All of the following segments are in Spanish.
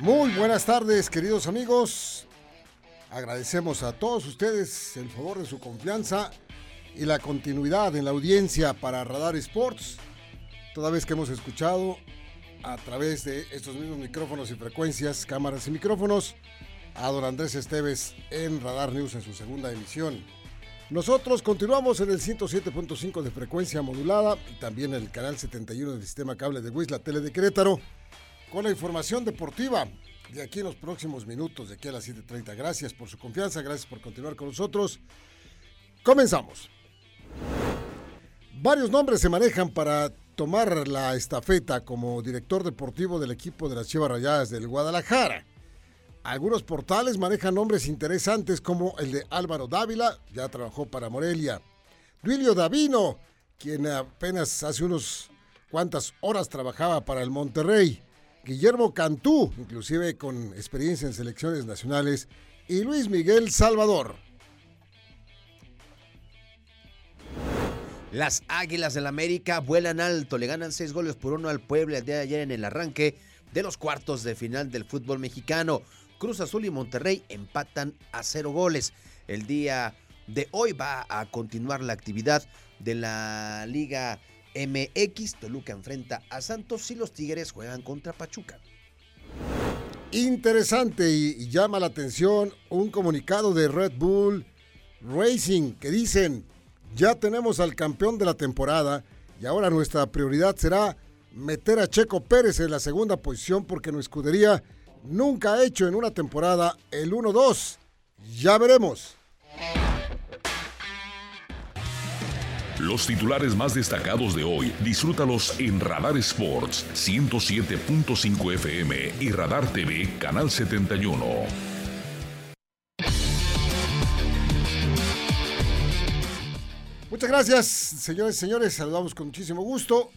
Muy buenas tardes, queridos amigos. Agradecemos a todos ustedes el favor de su confianza y la continuidad en la audiencia para Radar Sports, toda vez que hemos escuchado a través de estos mismos micrófonos y frecuencias, cámaras y micrófonos, a don Andrés Esteves en Radar News en su segunda emisión. Nosotros continuamos en el 107.5 de frecuencia modulada y también en el canal 71 del sistema cable de WIS, la tele de Querétaro con la información deportiva de aquí en los próximos minutos, de aquí a las 7.30. Gracias por su confianza, gracias por continuar con nosotros. Comenzamos. Varios nombres se manejan para tomar la estafeta como director deportivo del equipo de las Chivas Rayadas del Guadalajara. Algunos portales manejan nombres interesantes como el de Álvaro Dávila, ya trabajó para Morelia. Duilio Davino, quien apenas hace unos cuantas horas trabajaba para el Monterrey. Guillermo Cantú, inclusive con experiencia en selecciones nacionales, y Luis Miguel Salvador. Las Águilas del América vuelan alto, le ganan seis goles por uno al Puebla el día de ayer en el arranque de los cuartos de final del fútbol mexicano. Cruz Azul y Monterrey empatan a cero goles. El día de hoy va a continuar la actividad de la Liga MX, Toluca enfrenta a Santos y los Tigres juegan contra Pachuca. Interesante y, llama la atención un comunicado de Red Bull Racing que dicen, ya tenemos al campeón de la temporada y ahora nuestra prioridad será meter a Checo Pérez en la segunda posición porque nuestra escudería nunca ha hecho en una temporada el 1-2. Ya veremos. Los titulares más destacados de hoy, disfrútalos en Radar Sports 107.5 FM y Radar TV Canal 71. Muchas gracias, señores y señores. Saludamos con muchísimo gusto.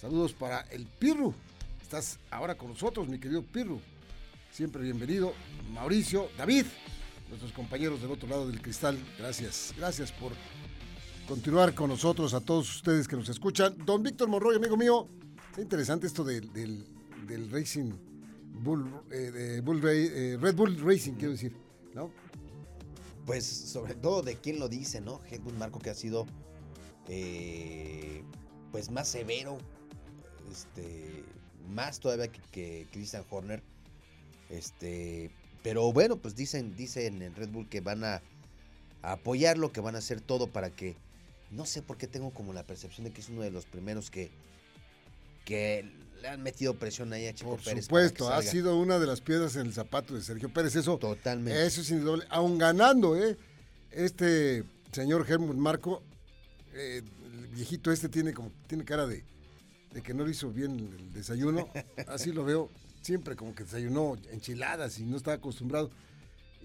Saludos para el Pirru. Estás ahora con nosotros, mi querido Pirru. Siempre bienvenido. Mauricio, David, nuestros compañeros del otro lado del cristal. Gracias, gracias por continuar con nosotros, a todos ustedes que nos escuchan. Don Víctor Monroy, amigo mío, es interesante esto del, del, Racing Bull, eh, eh, Red Bull Racing, quiero decir, ¿no? Pues sobre todo de quién lo dice, ¿no? Helmut Marco que ha sido eh, pues más severo, este, más todavía que, Christian Horner, este, pero bueno, pues dicen, dicen en Red Bull que van a apoyarlo, que van a hacer todo para que no sé por qué tengo como la percepción de que es uno de los primeros que, que le han metido presión ahí a Checo Pérez. Por supuesto, ha sido una de las piedras en el zapato de Sergio Pérez. Eso, Totalmente. Eso es indudable. Aún ganando, ¿eh? Este señor Helmut Marco, eh, el viejito este tiene como tiene cara de, de que no le hizo bien el desayuno. Así lo veo. Siempre como que desayunó enchiladas y no estaba acostumbrado.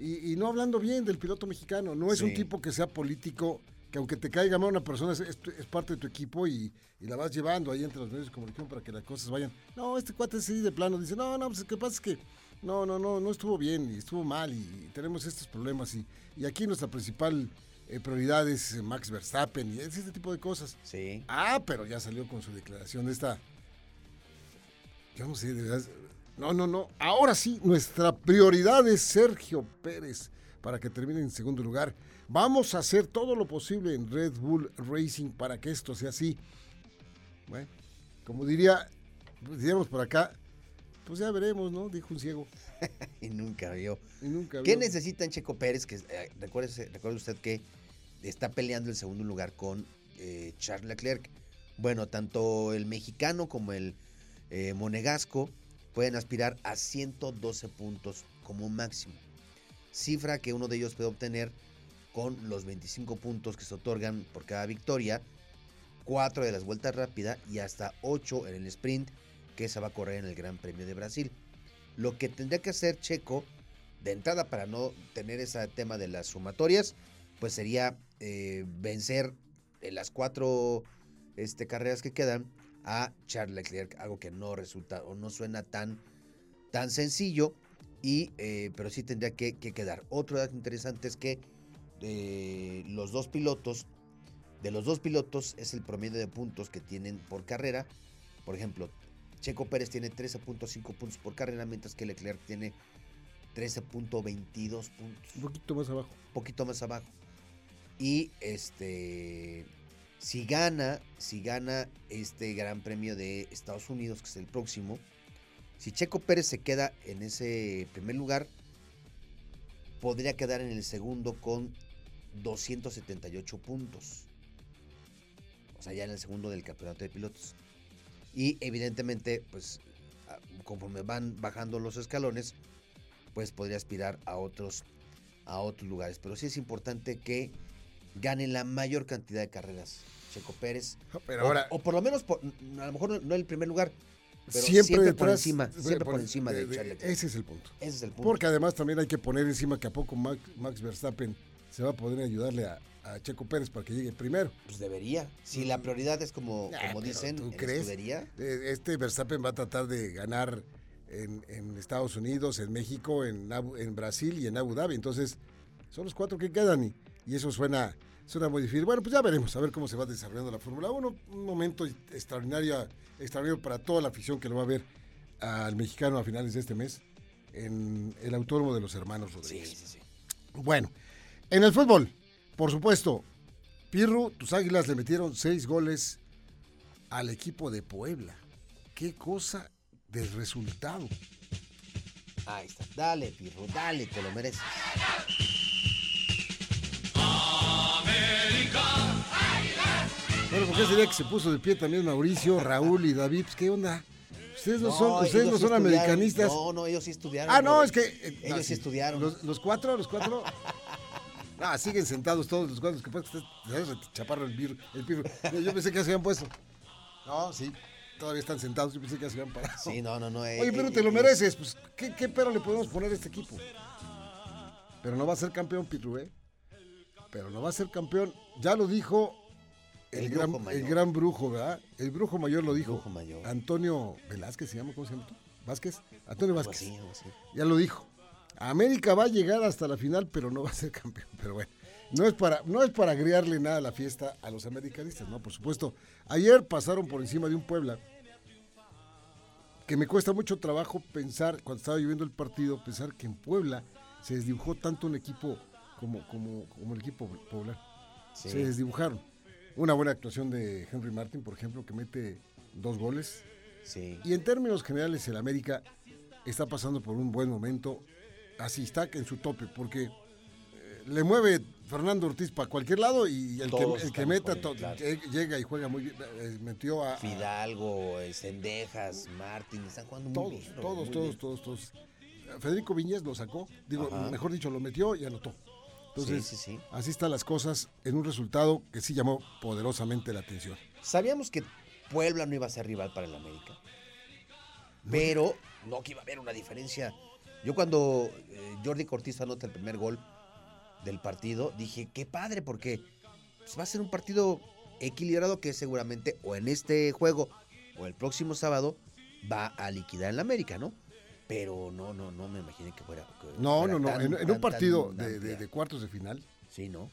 Y, no hablando bien del piloto mexicano. No es un tipo que sea político que aunque te caiga mal una persona, es, parte de tu equipo y, la vas llevando ahí entre los medios de comunicación para que las cosas vayan. No, este cuate así de plano dice, no, no, pues lo que pasa es que no, no, no, no estuvo bien y estuvo mal y, tenemos estos problemas y, y, aquí nuestra principal eh, prioridad es eh, Max Verstappen y es este tipo de cosas. Sí. Ah, pero ya salió con su declaración de esta... Yo no sé, de verdad... No, no, no. Ahora sí, nuestra prioridad es Sergio Pérez para que termine en segundo lugar. Vamos a hacer todo lo posible en Red Bull Racing para que esto sea así. Bueno, como diría, diríamos por acá, pues ya veremos, ¿no? Dijo un ciego. y nunca vio. Y nunca ¿Qué necesita en Checo Pérez? Que eh, recuerde, usted que está peleando el segundo lugar con eh, Charles Leclerc. Bueno, tanto el mexicano como el eh, monegasco pueden aspirar a 112 puntos como máximo. Cifra que uno de ellos puede obtener con los 25 puntos que se otorgan por cada victoria, 4 de las vueltas rápidas y hasta 8 en el sprint que se va a correr en el Gran Premio de Brasil. Lo que tendría que hacer Checo, de entrada para no tener ese tema de las sumatorias, pues sería eh, vencer en las cuatro este, carreras que quedan a Charles Leclerc, algo que no resulta o no suena tan, tan sencillo, y, eh, pero sí tendría que, que, quedar. Otro dato interesante es que eh, los dos pilotos, de los dos pilotos es el promedio de puntos que tienen por carrera. Por ejemplo, Checo Pérez tiene 13.5 puntos por carrera, mientras que Leclerc tiene 13.22 puntos. Un poquito más abajo. Un poquito más abajo. Y este si gana, si gana este Gran Premio de Estados Unidos, que es el próximo, si Checo Pérez se queda en ese primer lugar, podría quedar en el segundo con 278 puntos. O sea, ya en el segundo del campeonato de pilotos. Y evidentemente, pues conforme van bajando los escalones, pues podría aspirar a otros, a otros lugares. Pero sí es importante que gane la mayor cantidad de carreras Checo Pérez. Pero ahora, o, por lo menos, por, a lo mejor no, el primer lugar, pero siempre, siempre por encima, siempre por, encima de, de, Ese es el punto. Ese es el punto. Porque además también hay que poner encima que a poco Max, Max Verstappen se va a poder ayudarle a, a, Checo Pérez para que llegue primero. Pues debería. Si la prioridad es como, como dicen, ¿tú crees? escudería, Eh, Este Verstappen va a tratar de ganar en, en Estados Unidos, en México, en, en Brasil y en Abu Dhabi. Entonces, son los cuatro que quedan y, y eso suena, suena muy difícil. Bueno, pues ya veremos, a ver cómo se va desarrollando la Fórmula 1. Un momento extraordinario, extraordinario para toda la afición que lo va a ver al mexicano a finales de este mes en el Autódromo de los Hermanos sí, Rodríguez. sí, sí. Bueno, en el fútbol, por supuesto, Pirro, tus águilas le metieron seis goles al equipo de Puebla. Qué cosa del resultado. Ahí está. Dale, Pirro, dale, te lo mereces. Bueno, ¿por qué sería que se puso de pie también Mauricio, Raúl y David? Pues, ¿Qué onda? Ustedes no, son, ustedes no sí son americanistas. No, no, ellos sí estudiaron. ah, no, es que. eh, Ellos sí estudiaron. Los, los cuatro, los cuatro. Ah, siguen sentados todos los cuatro. Que pasa chaparro el, bir- el pirro. Yo- pensé que ya se habían puesto. No, sí. Todavía están sentados. Yo pensé que ya se habían parado. Sí, no, no, no. eh, Oye, pero eh, te lo eh, mereces. Pues, ¿qué, qué pero le podemos poner a este equipo? Pero no va a ser campeón, Pitru, ¿eh? Pero no va a ser campeón. Ya lo dijo el, El gran, el gran brujo, ¿verdad? El brujo mayor lo dijo. Brujo mayor. Antonio Velázquez se llama, ¿cómo se llama tú? ¿Vázquez? Antonio Vázquez. así, algo así. Ya lo dijo. América va a llegar hasta la final, pero no va a ser campeón. Pero bueno, no es para, no es para agregarle nada a la fiesta a los americanistas, ¿no? Por supuesto. Ayer pasaron por encima de un Puebla que me cuesta mucho trabajo pensar, cuando estaba viviendo el partido, pensar que en Puebla se desdibujó tanto un equipo como, como, como el equipo. Sí. Se desdibujaron. Una buena actuación de Henry Martin, por ejemplo, que mete dos goles. Sí. Y en términos generales, el América está pasando por un buen momento. Así está en su tope, porque eh, le mueve Fernando Ortiz para cualquier lado y el que, el que meta claro. llega y juega muy bien. eh, metió a, Fidalgo, Sendejas, Martín, están jugando muy todos, bien. Robert, todos, muy todos, bien. todos, todos. Federico Viñez lo sacó, digo, Ajá. mejor dicho, lo metió y anotó. Entonces, sí, sí, sí. así están las cosas en un resultado que sí llamó poderosamente la atención. Sabíamos que Puebla no iba a ser rival para el América. Pero no que iba a haber una diferencia. Yo cuando eh, Jordi Cortiz anota el primer gol del partido, dije, qué padre, porque pues, va a ser un partido equilibrado que seguramente o en este juego o el próximo sábado va a liquidar el América, ¿no? Pero no, no, no me imaginé que fuera. que No, fuera no, no. tan- En, un partido tan de, de- amplia. de cuartos de final, Sí, ¿no?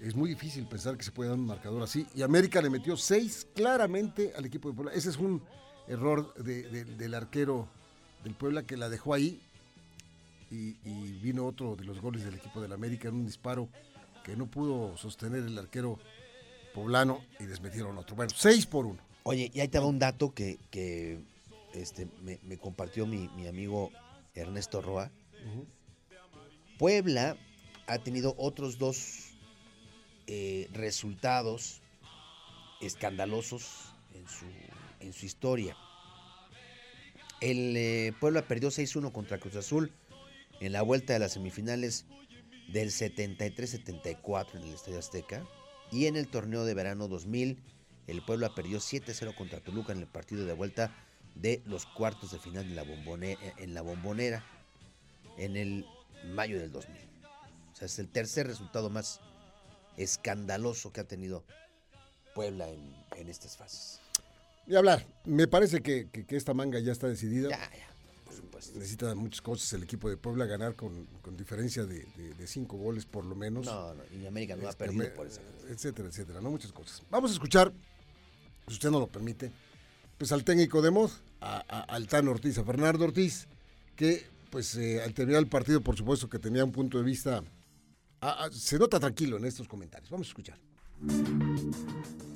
es muy difícil pensar que se puede dar un marcador así. Y América le metió seis claramente al equipo de Puebla. Ese es un error de- de- del arquero del Puebla que la dejó ahí. Y, y vino otro de los goles del equipo del América en un disparo que no pudo sostener el arquero poblano y les metieron otro. Bueno, seis por uno. Oye, y ahí te va un dato que, que, este, me, me compartió mi, mi amigo Ernesto Roa. Puebla ha tenido otros dos eh, resultados escandalosos en su, en su historia. El eh, Puebla perdió 6-1 contra Cruz Azul en la vuelta de las semifinales del 73-74 en el Estadio Azteca. Y en el torneo de verano 2000, el Puebla perdió 7-0 contra Toluca en el partido de vuelta de los cuartos de final en la bombonera, en la bombonera en el mayo del 2000. O sea, es el tercer resultado más escandaloso que ha tenido Puebla en, estas fases. Y hablar, me parece que, esta manga ya está decidida. Ya, ya, por supuesto. Necesita muchas cosas el equipo de Puebla ganar con, diferencia de, cinco goles por lo menos. No, no, y América no ha este, perdido por eso. Etcétera, etcétera, no muchas cosas. Vamos a escuchar, si usted no lo permite, pues al técnico de Mod, a, al Tan Ortiz, a Fernando Ortiz, que pues eh, al terminar el partido, por supuesto que tenía un punto de vista, se nota tranquilo en estos comentarios. Vamos a escuchar.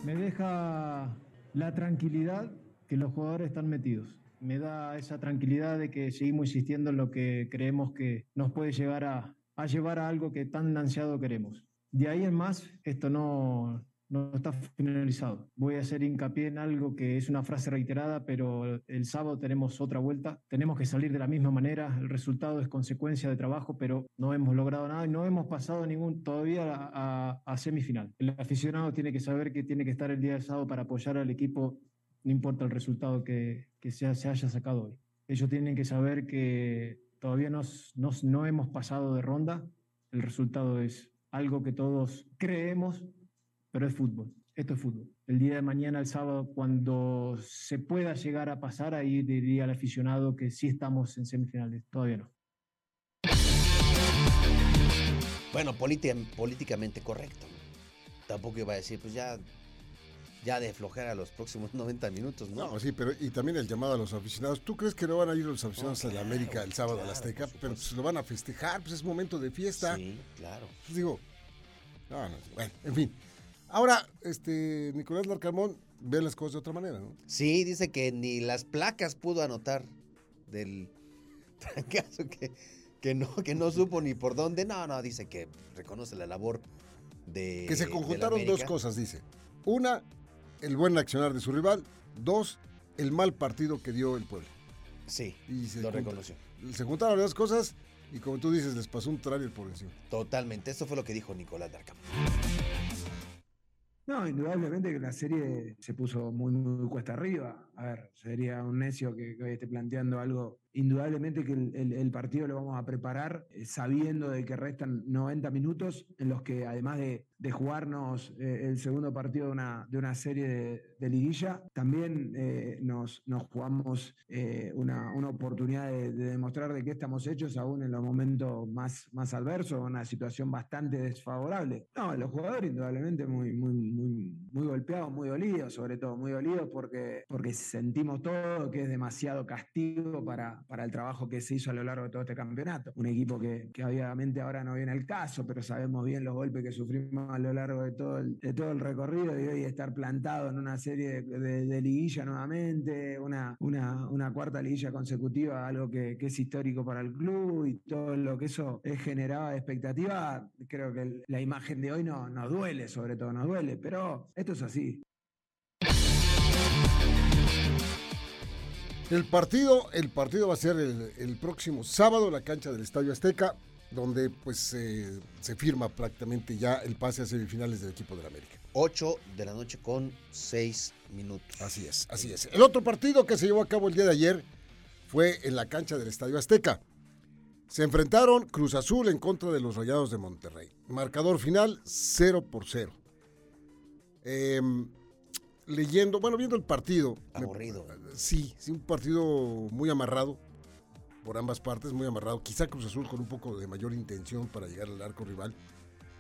Me deja la tranquilidad que los jugadores están metidos. Me da esa tranquilidad de que seguimos insistiendo en lo que creemos que nos puede llegar a llevar a algo que tan ansiado queremos. De ahí en más, esto no, no está finalizado. Voy a hacer hincapié en algo que es una frase reiterada, pero el sábado tenemos otra vuelta. Tenemos que salir de la misma manera. El resultado es consecuencia de trabajo, pero no hemos logrado nada y no hemos pasado ningún todavía a, semifinal. El aficionado tiene que saber que tiene que estar el día del sábado para apoyar al equipo, no importa el resultado que, se, se, haya sacado hoy. Ellos tienen que saber que todavía nos, nos, no hemos pasado de ronda. El resultado es algo que todos creemos pero es fútbol. Esto es fútbol. El día de mañana, el sábado, cuando se pueda llegar a pasar, ahí diría al aficionado que sí estamos en semifinales. Todavía no. Bueno, políticamente correcto. Tampoco iba a decir, pues ya, ya de flojera los próximos 90 minutos, ¿no? No, sí, pero y también el llamado a los aficionados. ¿Tú crees que no van a ir los aficionados a la América el sábado a la Azteca? Pero pues lo van a festejar, pues es momento de fiesta. Sí, claro. Pues digo, no, no, bueno, en fin. Ahora, este, Nicolás Larcamón ve las cosas de otra manera, ¿no? Sí, dice que ni las placas pudo anotar del trancazo que, que, no, que no supo ni por dónde. No, no, dice que reconoce la labor de. Que se conjuntaron dos cosas, dice. Una, el buen accionar de su rival. Dos, el mal partido que dio el pueblo. Sí, lo reconoció. Se juntaron las dos cosas y como tú dices, les pasó un trailer por encima. Totalmente, eso fue lo que dijo Nicolás Larcamón. No, indudablemente que la serie se puso muy, muy cuesta arriba. A ver, sería un necio que, que esté planteando algo Indudablemente que el, partido lo vamos a preparar eh, sabiendo de que restan 90 minutos en los que además de, jugarnos eh, el segundo partido de una, de una serie de, liguilla, también eh, nos, nos jugamos una, oportunidad de, demostrar de qué estamos hechos aún en los momentos más, más adversos, una situación bastante desfavorable. No, los jugadores indudablemente muy, muy, muy, muy golpeados, muy dolidos, sobre todo muy dolidos porque, porque sentimos todo que es demasiado castigo para, para, el trabajo que se hizo a lo largo de todo este campeonato. Un equipo que, obviamente ahora no viene al caso, pero sabemos bien los golpes que sufrimos a lo largo de todo el, de todo el recorrido y hoy estar plantado en una serie de, liguilla nuevamente, una, una, cuarta liguilla consecutiva, algo que, es histórico para el club y todo lo que eso generaba de expectativa, creo que la imagen de hoy no, nos duele, sobre todo nos duele, pero esto es así. El partido, el partido va a ser el, próximo sábado en la cancha del Estadio Azteca, donde pues se firma prácticamente ya el pase a semifinales del equipo del América. 8 de la noche con 6 minutos. Así es, así es. El otro partido que se llevó a cabo el día de ayer fue en la cancha del Estadio Azteca. Se enfrentaron Cruz Azul en contra de los Rayados de Monterrey. Marcador final 0 por 0. Eh, leyendo, bueno, viendo el partido. Aburrido. sí, sí, un partido muy amarrado por ambas partes, muy amarrado. Quizá Cruz Azul con un poco de mayor intención para llegar al arco rival,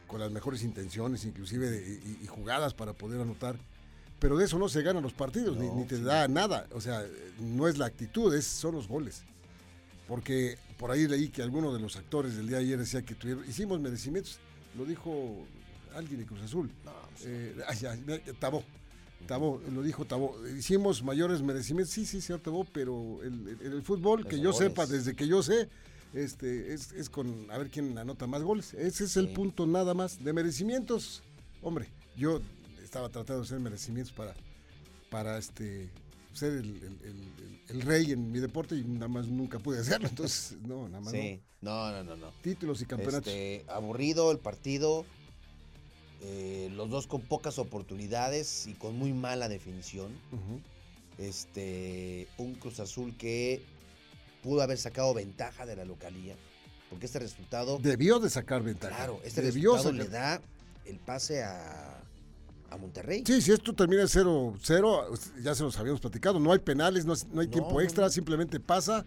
con las mejores intenciones, inclusive y, jugadas para poder anotar. Pero de eso no se ganan los partidos, ni, te da nada. O sea, no es la actitud, es, son los goles. Porque por ahí leí que alguno de los actores del día de ayer decía que tuvieron, hicimos merecimientos. Lo dijo alguien de Cruz Azul. No, eh, Tabó. Tabo, lo dijo Tabo, hicimos mayores merecimientos, sí, sí, señor Tabo, pero el, el, fútbol, que yo sepa, desde que yo sé, este, es, es, con a ver quién anota más goles. Ese es el punto nada más. De merecimientos, hombre, yo estaba tratando de hacer merecimientos para, para este ser el, el, rey en mi deporte y nada más nunca pude hacerlo. Entonces, no, nada más. Sí, no, no, no, no. Títulos y campeonatos. Este, aburrido el partido eh, los dos con pocas oportunidades y con muy mala definición. Este, un Cruz Azul que pudo haber sacado ventaja de la localía, porque este resultado, Debió de sacar ventaja. claro, este Debió resultado sacar- le da el pase a, a Monterrey. Sí, si esto termina 0-0, ya se los habíamos platicado, no hay penales, no, no hay No, tiempo extra, no. simplemente pasa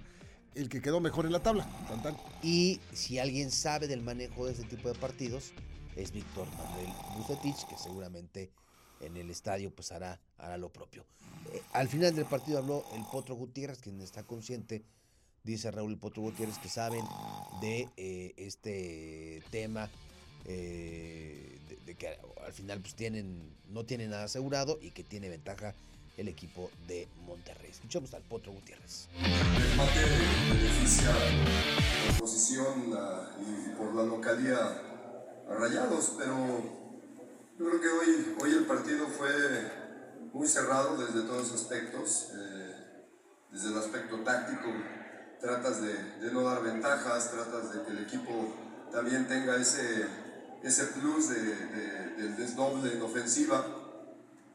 el que quedó mejor en la tabla. Tan, tan. Y si alguien sabe del manejo de este tipo de partidos, es Víctor Manuel Bucetich, que seguramente en el estadio pues hará, lo propio. Eh, al final del partido habló el Potro Gutiérrez, quien está consciente, dice Raúl Potro Gutiérrez, que saben de eh, este tema, eh, de, que al final pues tienen, no tienen nada asegurado y que tiene ventaja el equipo de Monterrey. Escuchamos al Potro Gutiérrez. El empate beneficia por posición y por la localía a Rayados, pero yo creo que hoy, hoy el partido fue muy cerrado desde todos los aspectos. eh, desde el aspecto táctico, tratas de, de no dar ventajas, tratas de que el equipo también tenga ese, ese plus de, de- del desdoble en ofensiva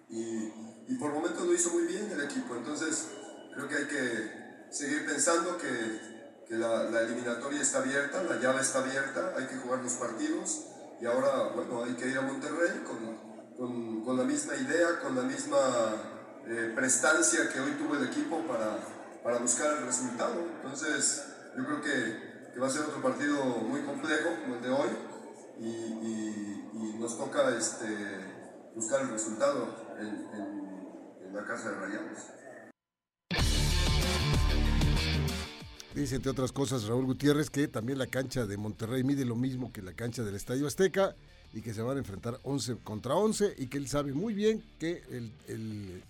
y, y por momentos lo hizo muy bien el equipo. Entonces, creo que hay que seguir pensando que, que la, la eliminatoria está abierta, la llave está abierta, hay que jugar los partidos y ahora, bueno, hay que ir a Monterrey con, con, con la misma idea, con la misma eh, prestancia que hoy tuvo el equipo para, para buscar el resultado. Entonces, yo creo que, que va a ser otro partido muy complejo como el de hoy y, y- nos toca este, buscar el resultado en, en- en la casa de Rayados. Dice, entre otras cosas, Raúl Gutiérrez que también la cancha de Monterrey mide lo mismo que la cancha del Estadio Azteca y que se van a enfrentar 11 contra 11 y que él sabe muy bien que el,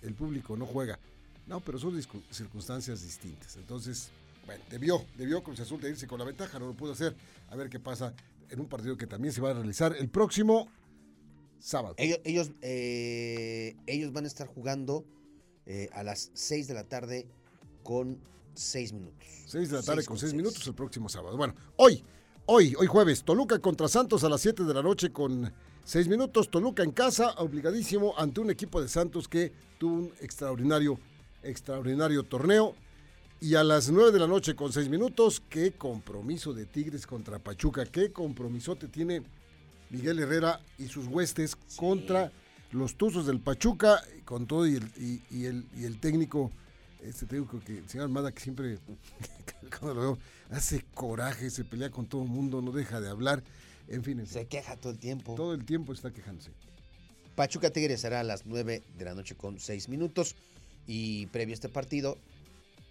el- público no juega. No, pero son circunstancias distintas. Entonces, bueno, debió, debió Cruz Azul de irse con la ventaja, no lo pudo hacer. A ver qué pasa en un partido que también se va a realizar el próximo sábado. Ellos, ellos, eh, ellos van a estar jugando eh, a las 6 de la tarde con 6 minutos. 6 de la tarde Seis con con 6 seis. minutos el próximo sábado. Bueno, hoy, hoy, hoy jueves, Toluca contra Santos a las 7 de la noche con 6 minutos. Toluca en casa, obligadísimo ante un equipo de Santos que tuvo un extraordinario, extraordinario torneo. Y a las 9 de la noche con 6 minutos, qué compromiso de Tigres contra Pachuca, qué compromisote tiene Miguel Herrera y sus huestes contra los Tuzos del Pachuca, con todo y el, y, y el, y el técnico, este técnico que, el señor Almada, que siempre, cuando lo veo, hace coraje, se pelea con todo el mundo, no deja de hablar, en fin, Se queja todo el tiempo. todo el tiempo está quejándose. Pachuca Tigres será a las 9 de la noche con 6 minutos. Y previo a este partido,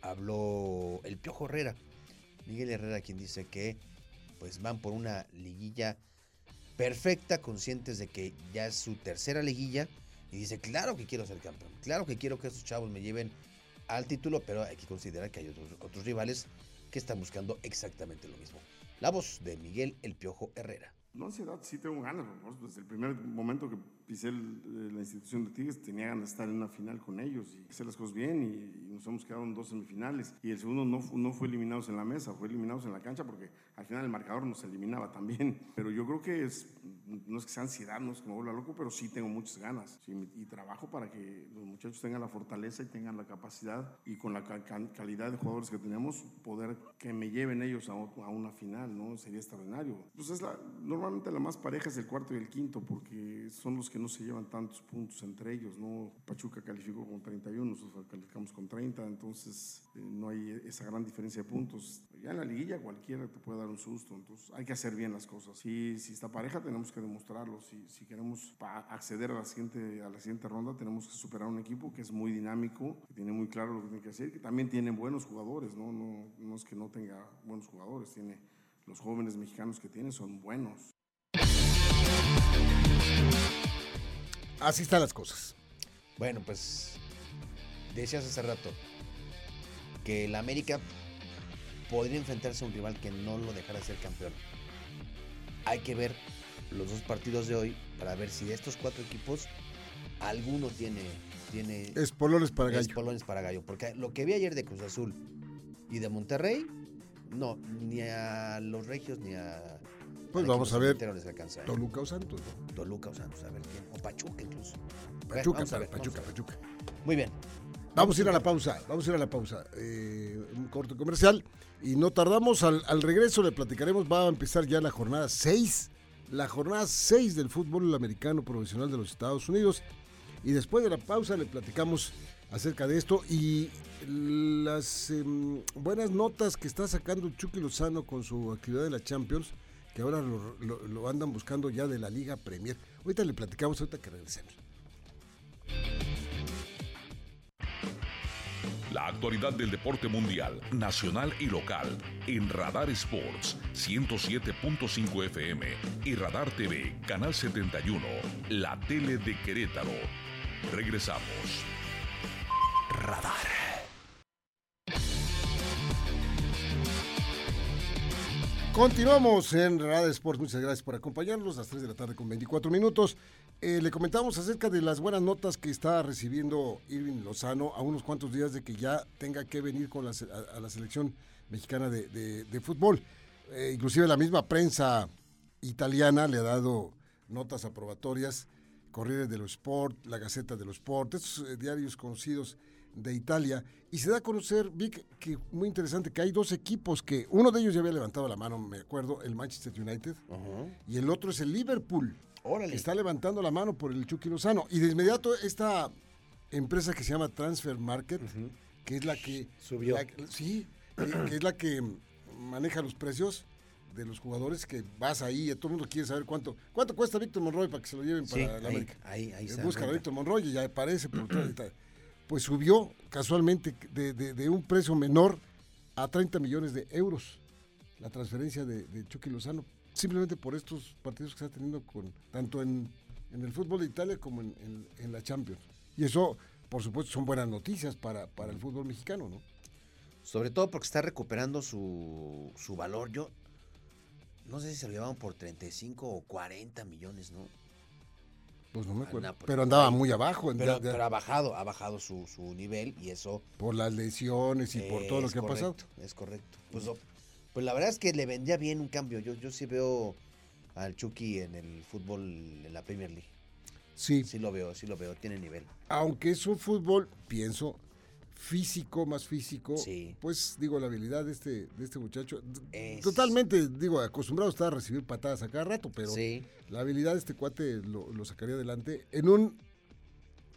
habló el Piojo Herrera. Miguel Herrera, quien dice que pues van por una liguilla perfecta, conscientes de que ya es su tercera liguilla. Y dice, claro que quiero ser campeón, claro que quiero que esos chavos me lleven al título, pero hay que considerar que hay otros, otros rivales que están buscando exactamente lo mismo. La voz de Miguel El Piojo Herrera. No ansiedad, sí tengo ganas. favor, Desde el primer momento que pisé el- eh, la institución de Tigres tenía ganas de estar en una final con ellos y hacer las cosas bien y, y nos hemos quedado en dos semifinales. Y el segundo no, no fue eliminados en la mesa, fue eliminados en la cancha porque al final el marcador nos eliminaba también. Pero yo creo que es, no es que sea ansiedad, no es que me vuelva loco, pero sí tengo muchas ganas. Sí, y trabajo para que los muchachos tengan la fortaleza y tengan la capacidad y con la ca- ca- calidad de jugadores que tenemos, poder que me lleven ellos a, a una final, ¿no? Sería extraordinario. Pues es normalmente la más pareja es el cuarto y el quinto, porque son los que no se llevan tantos puntos entre ellos, ¿no? Pachuca calificó con 31, nosotros calificamos con 30, entonces eh, no hay esa gran diferencia de puntos. Ya en la liguilla cualquiera te puede dar un susto, entonces hay que hacer bien las cosas. Si, si está pareja tenemos que demostrarlo, si, si queremos acceder a la, siguiente, a la siguiente ronda tenemos que superar un equipo que es muy dinámico, que tiene muy claro lo que tiene que hacer, que también tiene buenos jugadores, ¿no? No, no es que no tenga buenos jugadores, tiene los jóvenes mexicanos que tiene son buenos. Así están las cosas. Bueno, pues decías hace rato que el América podría enfrentarse a un rival que no lo dejara ser campeón. Hay que ver los dos partidos de hoy para ver si de estos cuatro equipos alguno tiene tiene Espolones para gallo. espolones para gallo, porque lo que vi ayer de Cruz Azul y de Monterrey, no, ni a los Regios ni a Pues vamos a ver les alcanza, ¿eh? Toluca o Santos. ¿no? Toluca o Santos, a ver quién, o Pachuca incluso. Pachuca, ver, Pachuca. Pachuca. Muy bien. Vamos a ir a la pausa, vamos a ir a la pausa. Eh, un corto comercial y no tardamos. Al, regreso le platicaremos, va a empezar ya la jornada 6, la jornada 6 del fútbol americano profesional de los Estados Unidos. Y después de la pausa le platicamos acerca de esto y las eh, buenas notas que está sacando Chucky Lozano con su actividad de la Champions, que ahora lo andan buscando ya de la Liga Premier. Ahorita le platicamos, ahorita que regresemos. La actualidad del deporte mundial, nacional y local en Radar Sports 107.5 FM y Radar TV, Canal 71, la tele de Querétaro. Regresamos. Radar. Continuamos en Radar Sports. Muchas gracias por acompañarnos. A las 3 de la tarde con 24 minutos. Eh, le comentamos acerca de las buenas notas que está recibiendo Irving Lozano a unos cuantos días de que ya tenga que venir con la, a, la selección mexicana de fútbol. Eh, inclusive la misma prensa italiana le ha dado notas aprobatorias. Corriere dello Sport, la Gaceta dello Sport, estos eh, diarios conocidos de Italia. Y se da a conocer, Vic, que muy interesante, que hay dos equipos que uno de ellos ya había levantado la mano, me acuerdo, el Manchester United, uh -huh. y el otro es el Liverpool. Órale. Que está levantando la mano por el Chucky Lozano. Y de inmediato esta empresa que se llama Transfer Market, uh -huh. que es la que... Subió. La, sí, que es la que maneja los precios de los jugadores que vas ahí, todo el mundo quiere saber cuánto cuánto cuesta Víctor Monroy para que se lo lleven para la ahí, América. Ahí, ahí Busca a Víctor Monroy y ya aparece por todo Pues subió casualmente de, de, un precio menor a 30 millones de euros la transferencia de, de Chucky Lozano simplemente por estos partidos que está teniendo con tanto en, en el fútbol de Italia como en, en, en, la Champions. Y eso, por supuesto, son buenas noticias para, para el fútbol mexicano, ¿no? Sobre todo porque está recuperando su, su valor. Yo no sé si se lo llevaban por 35 o 40 millones, ¿no? Pues no me acuerdo. Pero andaba muy abajo. Pero, ya, ya. pero, ha bajado, ha bajado su, su, nivel y eso. Por las lesiones y por todo lo que correcto, ha pasado. Es correcto. Pues, pues la verdad es que le vendría bien un cambio. Yo, yo sí veo al Chucky en el fútbol, en la Premier League. Sí. Sí lo veo, sí lo veo, tiene nivel. Aunque es un fútbol, pienso, físico, más físico, sí. pues digo, la habilidad de este, de este muchacho, es... totalmente, digo, acostumbrado está a recibir patadas a cada rato, pero sí. la habilidad de este cuate lo, lo, sacaría adelante en un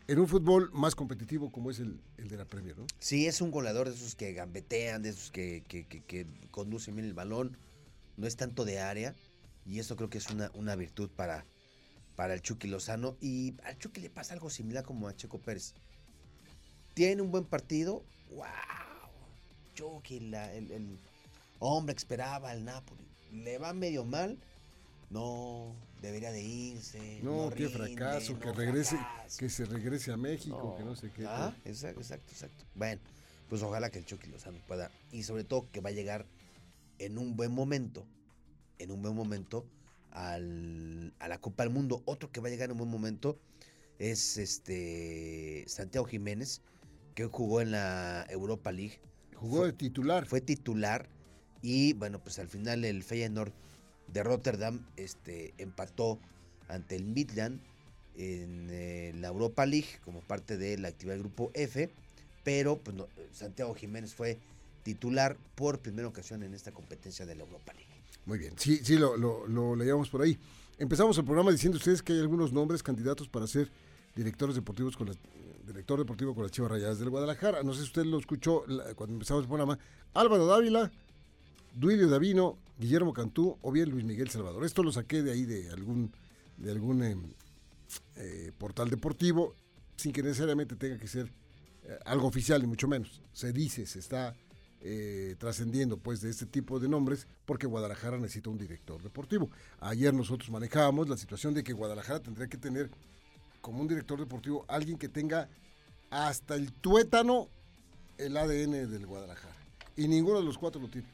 en un fútbol más competitivo como es el, el, de la Premier, ¿no? Sí, es un goleador de esos que gambetean, de esos que, que, que, que conducen bien el balón, no es tanto de área, y eso creo que es una, una virtud para, para el Chucky Lozano, y al Chucky le pasa algo similar como a Checo Pérez tiene un buen partido, wow. Chucky, la, el, el, hombre que esperaba al Napoli. Le va medio mal. No, debería de irse. No, no qué rinde, fracaso, no que regrese, fracaso. que se regrese a México, no. que no sé qué. Ah, exacto, exacto, exacto. Bueno, pues ojalá que el Chucky Lozano pueda. Y sobre todo que va a llegar en un buen momento. En un buen momento al, a la Copa del Mundo. Otro que va a llegar en un buen momento es este Santiago Jiménez que jugó en la Europa League. Jugó fue, de titular. Fue titular y bueno, pues al final el Feyenoord de Rotterdam este, empató ante el Midland en eh, la Europa League como parte de la actividad del grupo F, pero pues, no, Santiago Jiménez fue titular por primera ocasión en esta competencia de la Europa League. Muy bien, sí, sí, lo, lo, lo leíamos por ahí. Empezamos el programa diciendo ustedes que hay algunos nombres candidatos para ser directores deportivos con las director deportivo con las Chivas Rayadas del Guadalajara. No sé si usted lo escuchó cuando empezamos el programa. Álvaro Dávila, Duilio Davino, Guillermo Cantú o bien Luis Miguel Salvador. Esto lo saqué de ahí de algún, de algún eh, eh, portal deportivo, sin que necesariamente tenga que ser eh, algo oficial, ni mucho menos. Se dice, se está eh, trascendiendo pues de este tipo de nombres porque Guadalajara necesita un director deportivo. Ayer nosotros manejábamos la situación de que Guadalajara tendría que tener como un director deportivo alguien que tenga hasta el tuétano el ADN del Guadalajara. Y ninguno de los cuatro lo tiene.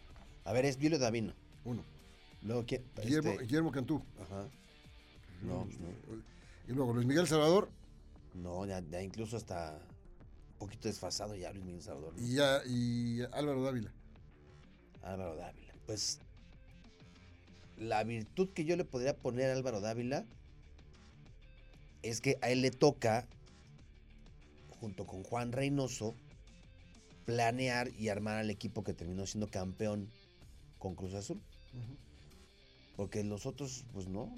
A ver, es Vilo Davino. Uno. Luego, ¿quién? Guillermo, este... Guillermo Cantú. Ajá. No, no. Y luego Luis Miguel Salvador. No, ya, ya incluso hasta un poquito desfasado ya Luis Miguel Salvador. ¿no? Y, ya, y Álvaro Dávila. Álvaro Dávila. Pues la virtud que yo le podría poner a Álvaro Dávila es que a él le toca junto con Juan Reynoso, planear y armar al equipo que terminó siendo campeón con Cruz Azul. Porque los otros, pues no.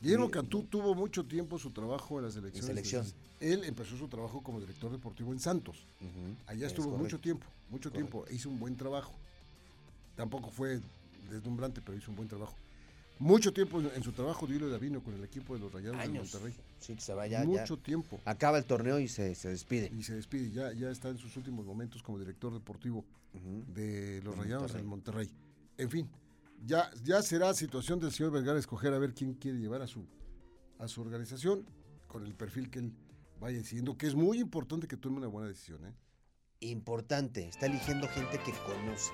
Diego Cantú tuvo mucho tiempo su trabajo en la selección. selección. Él empezó su trabajo como director deportivo en Santos. Allá es estuvo mucho tiempo, mucho Correcto. tiempo. Hizo un buen trabajo. Tampoco fue deslumbrante, pero hizo un buen trabajo. Mucho tiempo en, en su trabajo Dilo Davino con el equipo de los Rayados Años. de Monterrey. Sí, que se va ya. ya. mucho tiempo. Acaba el torneo y se, se despide. Y se despide, ya, ya está en sus últimos momentos como director deportivo de los Rayados Monterrey. en Monterrey. En fin, ya, ya será situación del señor Vergara escoger a ver quién quiere llevar a su, a su organización con el perfil que él vaya decidiendo, que es muy importante que tome una buena decisión. ¿eh? Importante, está eligiendo gente que conoce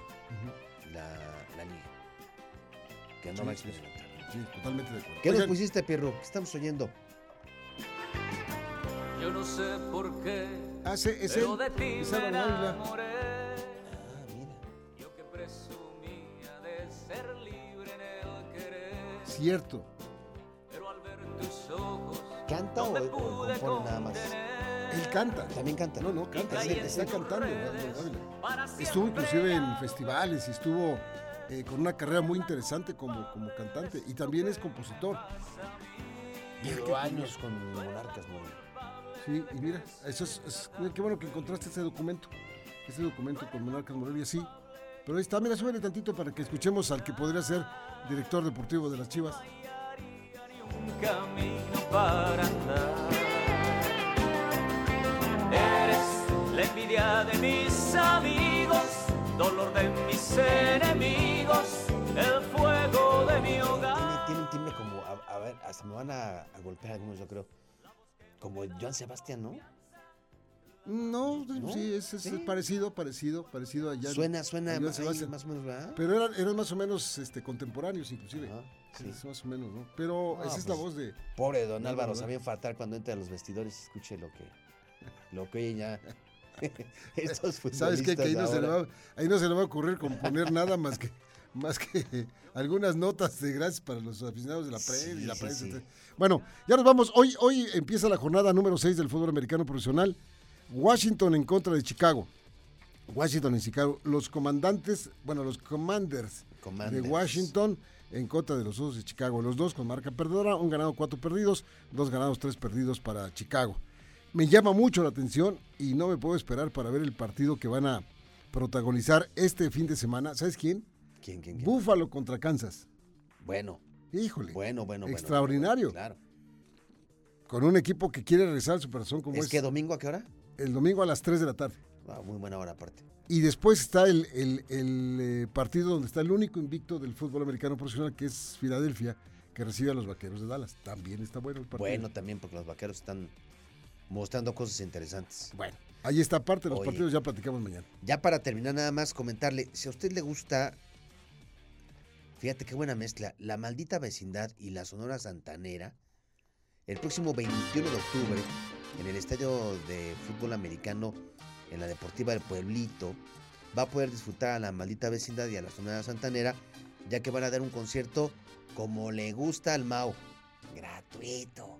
la, la liga. Que no a sí, totalmente de acuerdo. ¿Qué nos Oigan, pusiste, Pierro? ¿Qué estamos oyendo? Yo no sé por qué, ah, sí, es él, de ti es me enamoré. Ah, mira. Yo que presumía de ser libre en el querer, Cierto. pero al ver tus ojos ¿Canta no o, o nada más? Él canta. También canta. No, no, canta, Es- está, es- está cantando. Estuvo inclusive en festivales y estuvo eh, con una carrera muy interesante como, como cantante y también es compositor. Llevo años con Monarcas, muy Sí, y mira, eso es, es- mira, qué bueno que encontraste ese documento, ese documento con Monarcas Morelia, sí. Pero ahí está, mira, súbele tantito para que escuchemos al que podría ser director deportivo de las Chivas. un camino para andar. Eres la envidia de mis amigos, dolor de mis enemigos, el fuego de mi Tiene, hogar. tiene un timbre como, a, a ver, hasta me van a, a golpear algunos, yo creo. Como Joan Sebastián, ¿no? No, ¿No? sí, es, es Sí. parecido, parecido, parecido. Suena, suena a Joan ahí Sebastián. más o menos, ¿verdad? Pero eran, eran más o menos este, contemporáneos, inclusive. Ajá, sí. Es más o menos, ¿no? Pero No, esa es la pues, voz de. Pobre don Álvaro, sabía fatal cuando entra a los vestidores y escuche lo que, lo que ya. Estos ¿Sabes qué? Que ahí no, se le va, ahí no se le va a ocurrir componer nada más que, más que algunas notas de gracias para los aficionados de la prensa y Sí, la sí, prensa. sí. etcétera. Bueno, ya nos vamos. Hoy, hoy empieza la jornada número 6 del fútbol americano profesional. Washington en contra de Chicago. Washington en Chicago. Los comandantes, bueno, los commanders, Commanders. de Washington en contra de los Osos de Chicago. Los dos con marca perdedora, un ganado, cuatro perdidos, dos ganados, tres perdidos para Chicago. Me llama mucho la atención y no me puedo esperar para ver el partido que van a protagonizar este fin de semana. ¿Sabes quién? ¿Quién, quién, quién? Búfalo contra Kansas. Bueno, Híjole. bueno, bueno. bueno, Extraordinario. bueno, claro. Con un equipo que quiere regresar su corazón como ¿Es es, que domingo a qué hora? el domingo a las 3 de la tarde. Ah, muy buena hora aparte. Y después está el, el- el, eh, partido donde está el único invicto del fútbol americano profesional, que es Filadelfia, que recibe a los Vaqueros de Dallas. También está bueno el partido. Bueno también porque los vaqueros están mostrando cosas interesantes. Bueno, ahí está parte de los Oye. partidos, ya platicamos mañana. Ya para terminar nada más comentarle, si a usted le gusta, fíjate qué buena mezcla, La Maldita Vecindad y La Sonora Santanera, el próximo 21 de octubre, en el Estadio de Fútbol Americano, en la Deportiva del Pueblito, va a poder disfrutar a La Maldita Vecindad y a La Sonora Santanera, ya que van a dar un concierto como le gusta al Mau, gratuito,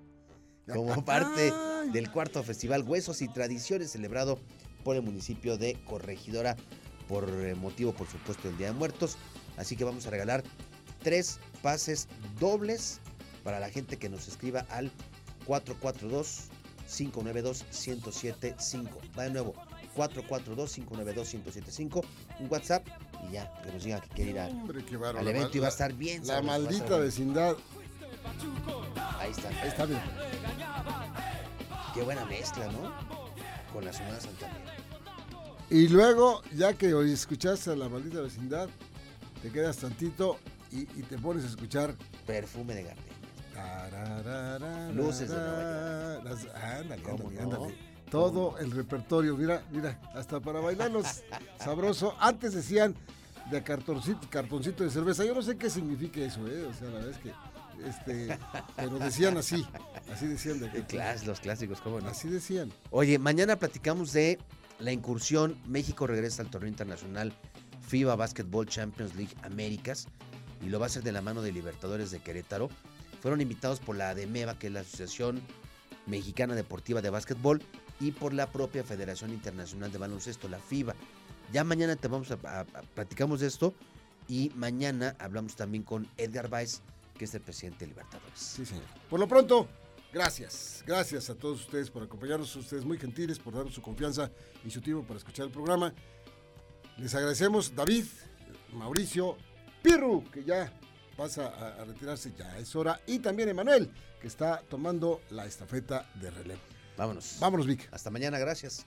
como parte del cuarto Festival Huesos y Tradiciones celebrado por el municipio de Corregidora por eh, motivo, por supuesto, del Día de Muertos. Así que vamos a regalar tres pases dobles para la gente que nos escriba al 442-592-1075. Va de nuevo, 442-592-1075, un WhatsApp y ya, que nos diga que quiere ir a- Hombre, qué bárbaro. al La- evento y va a la- estar bien. La sabroso, maldita vecindad. Ahí está. Ahí está bien. Qué buena mezcla, ¿no? Con la Sonora Santanera. Y luego, ya que hoy escuchaste a la maldita vecindad, te quedas tantito y, y te pones a escuchar. Perfume de tararara, Luces de Nueva las- ándale, ¿Cómo ándale, no? ándale. Todo el repertorio, mira, mira, hasta para bailarlos sabroso. Antes decían de cartoncito, cartoncito de cerveza. Yo no sé qué significa eso, ¿eh? O sea, la verdad es que, este, pero decían así, así decían de Eh, clas- los clásicos, ¿cómo no? Así decían. Oye, mañana platicamos de la incursión. México regresa al torneo internacional FIBA Basketball Champions League Américas y lo va a hacer de la mano de Libertadores de Querétaro. Fueron invitados por la ADEMEVA, que es la Asociación Mexicana Deportiva de Básquetbol y por la propia Federación Internacional de Baloncesto, la FIBA. Ya mañana te vamos a, a- a- platicamos de esto y mañana hablamos también con Edgar Weiss, que es el presidente de Libertadores. Sí, señor. Por lo pronto, gracias. Gracias a todos ustedes por acompañarnos. Ustedes muy gentiles por darnos su confianza y su tiempo para escuchar el programa. Les agradecemos David, Mauricio, Pirru, que ya pasa a, a retirarse, ya es hora. Y también Emanuel, que está tomando la estafeta de relevo. Vámonos. Vámonos, Vic. Hasta mañana, gracias.